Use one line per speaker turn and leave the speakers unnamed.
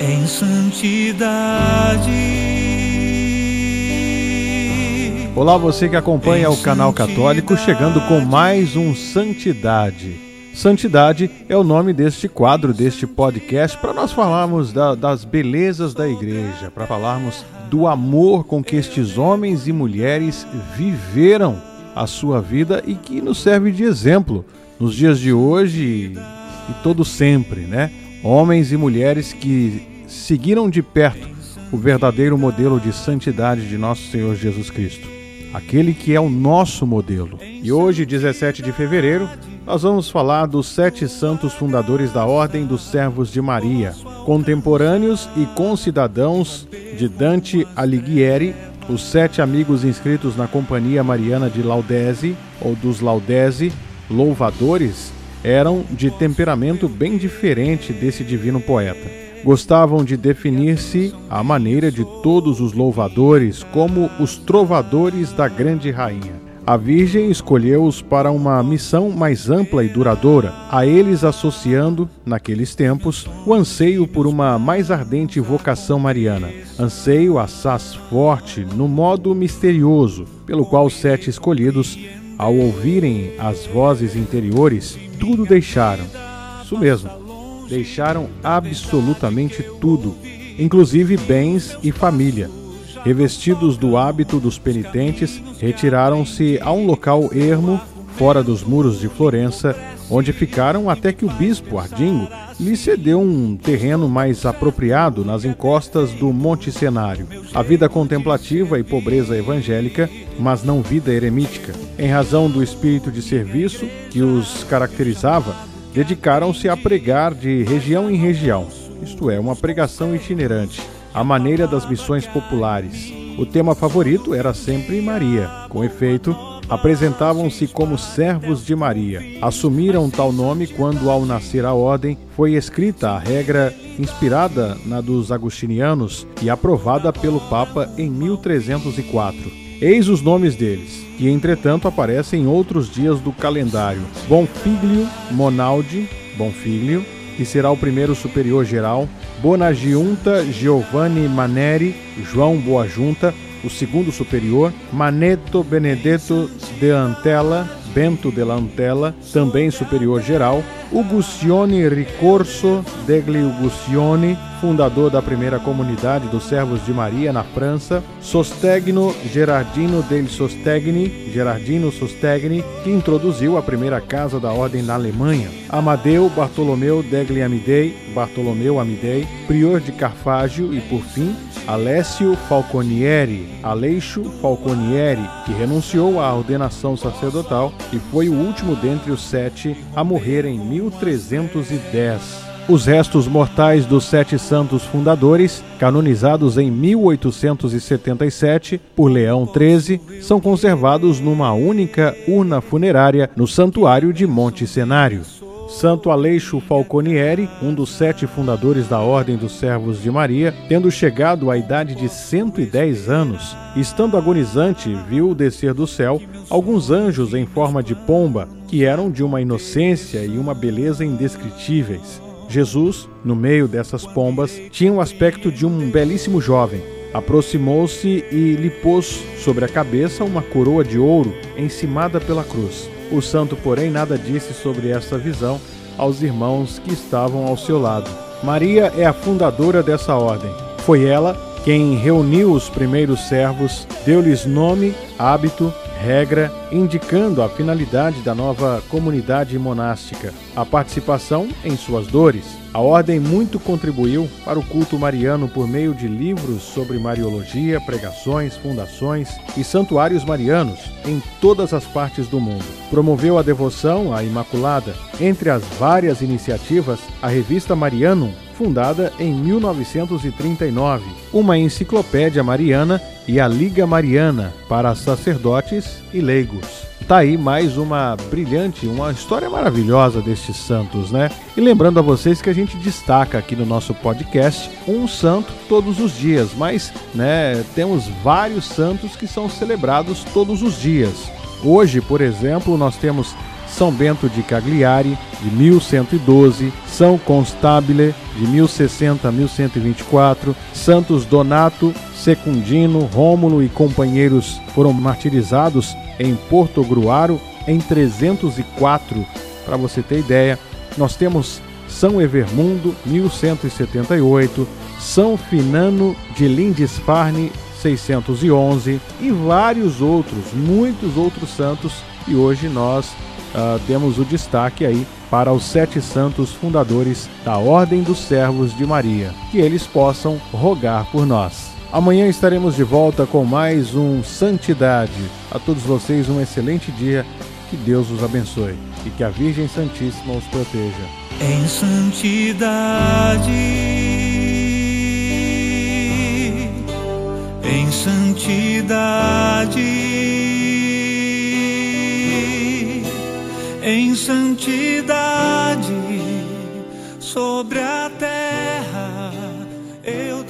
em santidade.
Olá, você que acompanha o canal Católico, chegando com mais um Santidade. Santidade é o nome deste quadro, deste podcast, para nós falarmos da, das belezas da igreja, para falarmos do amor com que estes homens e mulheres viveram a sua vida e que nos serve de exemplo nos dias de hoje e, e todo sempre, né? Homens e mulheres que seguiram de perto o verdadeiro modelo de santidade de nosso Senhor Jesus Cristo, aquele que é o nosso modelo. E hoje, 17 de fevereiro, nós vamos falar dos sete santos fundadores da Ordem dos Servos de Maria, contemporâneos e concidadãos de Dante Alighieri, os sete amigos inscritos na Companhia Mariana de Laudese, ou dos Laudese, louvadores, eram de temperamento bem diferente desse divino poeta. Gostavam de definir-se à maneira de todos os louvadores como os trovadores da grande rainha. A Virgem escolheu-os para uma missão mais ampla e duradoura, a eles associando, naqueles tempos, o anseio por uma mais ardente vocação mariana, anseio assaz forte no modo misterioso, pelo qual sete escolhidos, ao ouvirem as vozes interiores, tudo deixaram. Isso mesmo, deixaram absolutamente tudo, inclusive bens e família revestidos do hábito dos penitentes, retiraram-se a um local ermo, fora dos muros de Florença, onde ficaram até que o bispo Ardingo lhe cedeu um terreno mais apropriado nas encostas do Monte Cenário. A vida contemplativa e pobreza evangélica, mas não vida eremítica, em razão do espírito de serviço que os caracterizava, dedicaram-se a pregar de região em região, isto é, uma pregação itinerante à maneira das missões populares. O tema favorito era sempre Maria. Com efeito, apresentavam-se como servos de Maria. Assumiram tal nome quando, ao nascer a ordem, foi escrita a regra inspirada na dos agustinianos e aprovada pelo Papa em 1304. Eis os nomes deles, que entretanto aparecem em outros dias do calendário: Bonfiglio, Monaldi, Bonfiglio, que será o primeiro superior geral, Bonagiunta Giovanni Maneri, João Boa Junta, o segundo superior, Maneto Benedetto de Antella, Bento de Lantella, também superior geral, Ugustione Ricorso degli Ugustioni, fundador da primeira comunidade dos servos de Maria na França, Sostegno Gerardino degli Sostegni, Gerardino Sostegni, que introduziu a primeira casa da ordem na Alemanha, Amadeu Bartolomeu degli Amidei, Bartolomeu Amidei, prior de Carfágio e, por fim, Alessio Falconieri, Aleixo Falconieri, que renunciou à ordenação sacerdotal e foi o último dentre os sete a morrer em 1310. Os restos mortais dos sete santos fundadores, canonizados em 1877 por Leão XIII, são conservados numa única urna funerária no Santuário de Monte Cenário. Santo Aleixo Falconieri, um dos sete fundadores da Ordem dos Servos de Maria, tendo chegado à idade de 110 anos, estando agonizante, viu descer do céu alguns anjos em forma de pomba, que eram de uma inocência e uma beleza indescritíveis. Jesus, no meio dessas pombas, tinha o aspecto de um belíssimo jovem. Aproximou-se e lhe pôs sobre a cabeça uma coroa de ouro encimada pela cruz. O santo, porém, nada disse sobre essa visão aos irmãos que estavam ao seu lado. Maria é a fundadora dessa ordem. Foi ela quem reuniu os primeiros servos, deu-lhes nome, hábito regra indicando a finalidade da nova comunidade monástica, a participação em suas dores. A ordem muito contribuiu para o culto mariano por meio de livros sobre mariologia, pregações, fundações e santuários marianos em todas as partes do mundo. Promoveu a devoção à Imaculada. Entre as várias iniciativas, a revista Marianum fundada em 1939, uma enciclopédia mariana e a Liga Mariana para sacerdotes e leigos. Tá aí mais uma brilhante, uma história maravilhosa destes santos, né? E lembrando a vocês que a gente destaca aqui no nosso podcast um santo todos os dias, mas, né, temos vários santos que são celebrados todos os dias. Hoje, por exemplo, nós temos São Bento de Cagliari, de 1112, São Constabile, de 1060 a 1124, Santos Donato, Secundino, Rômulo e companheiros foram martirizados em Porto Gruaro em 304. Para você ter ideia, nós temos São Evermundo, 1178, São Finano de Lindisfarne, 611 e vários outros, muitos outros santos. E hoje nós uh, o destaque aí para os sete santos fundadores da Ordem dos Servos de Maria, que eles possam rogar por nós. Amanhã estaremos de volta com mais um Santidade. A todos vocês um excelente dia, que Deus os abençoe e que a Virgem Santíssima os proteja.
Em santidade, em santidade em santidade sobre a terra. Eu